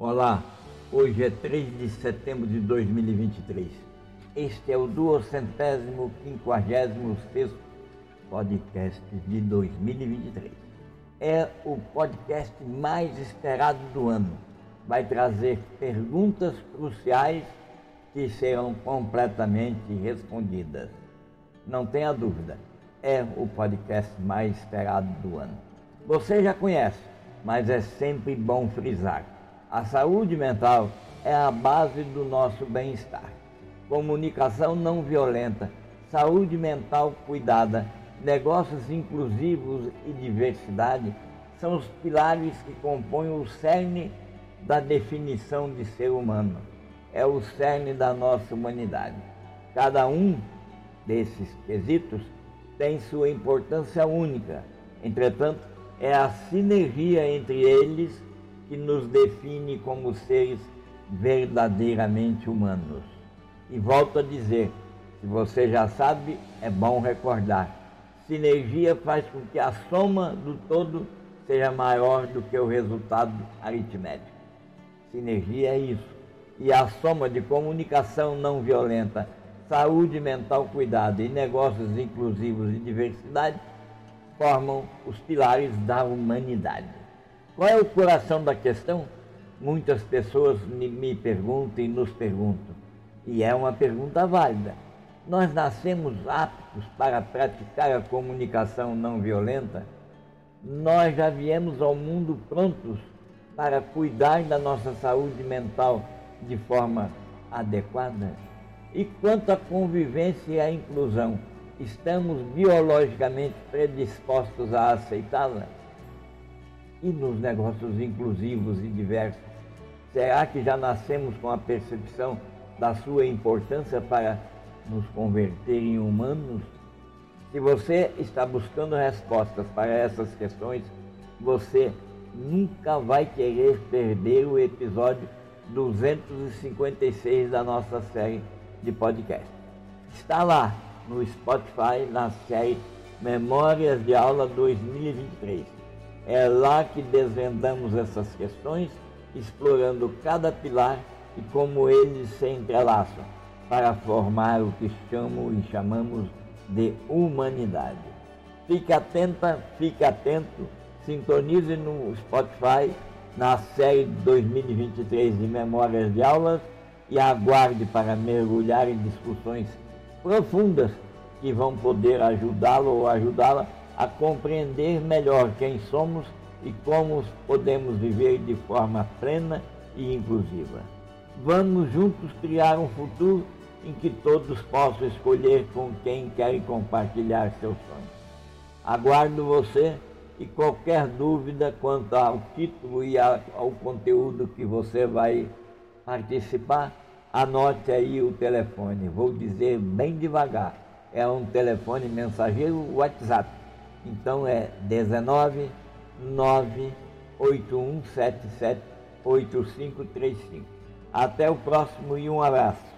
Olá, hoje é 3 de setembro de 2023. Este é o duocentésimo quinquagésimo sexto podcast de 2023. É o podcast mais esperado do ano. Vai trazer perguntas cruciais que serão completamente respondidas. Não tenha dúvida, é o podcast mais esperado do ano. Você já conhece, mas é sempre bom frisar a saúde mental é a base do nosso bem-estar. Comunicação não violenta, saúde mental cuidada, negócios inclusivos e diversidade são os pilares que compõem o cerne da definição de ser humano. É o cerne da nossa humanidade. Cada um desses quesitos tem sua importância única. Entretanto, é a sinergia entre eles que nos define como seres verdadeiramente humanos. E volto a dizer, se você já sabe, é bom recordar. Sinergia faz com que a soma do todo seja maior do que o resultado aritmético. Sinergia é isso. E a soma de comunicação não violenta, saúde mental cuidada e negócios inclusivos e diversidade formam os pilares da humanidade. Qual é o coração da questão? Muitas pessoas me perguntam e nos perguntam, e é uma pergunta válida. Nós nascemos aptos para praticar a comunicação não violenta? Nós já viemos ao mundo prontos para cuidar da nossa saúde mental de forma adequada? E quanto à convivência e à inclusão, estamos biologicamente predispostos a aceitá-la? E nos negócios inclusivos e diversos? Será que já nascemos com a percepção da sua importância para nos converter em humanos? Se você está buscando respostas para essas questões, você nunca vai querer perder o episódio 256 da nossa série de podcast. Está lá no Spotify na série Memórias de Aula 2023. É lá que desvendamos essas questões, explorando cada pilar e como eles se entrelaçam para formar o que chamo e chamamos de humanidade. Fique atenta, fique atento, sintonize no Spotify na série 2023 de Memórias de Aulas e aguarde para mergulhar em discussões profundas que vão poder ajudá-lo ou ajudá-la a compreender melhor quem somos e como podemos viver de forma plena e inclusiva. Vamos juntos criar um futuro em que todos possam escolher com quem querem compartilhar seus sonhos. Aguardo você e qualquer dúvida quanto ao título e ao conteúdo que você vai participar, anote aí o telefone. Vou dizer bem devagar. É um telefone mensageiro WhatsApp então é 19 98177 8535. Até o próximo e um abraço.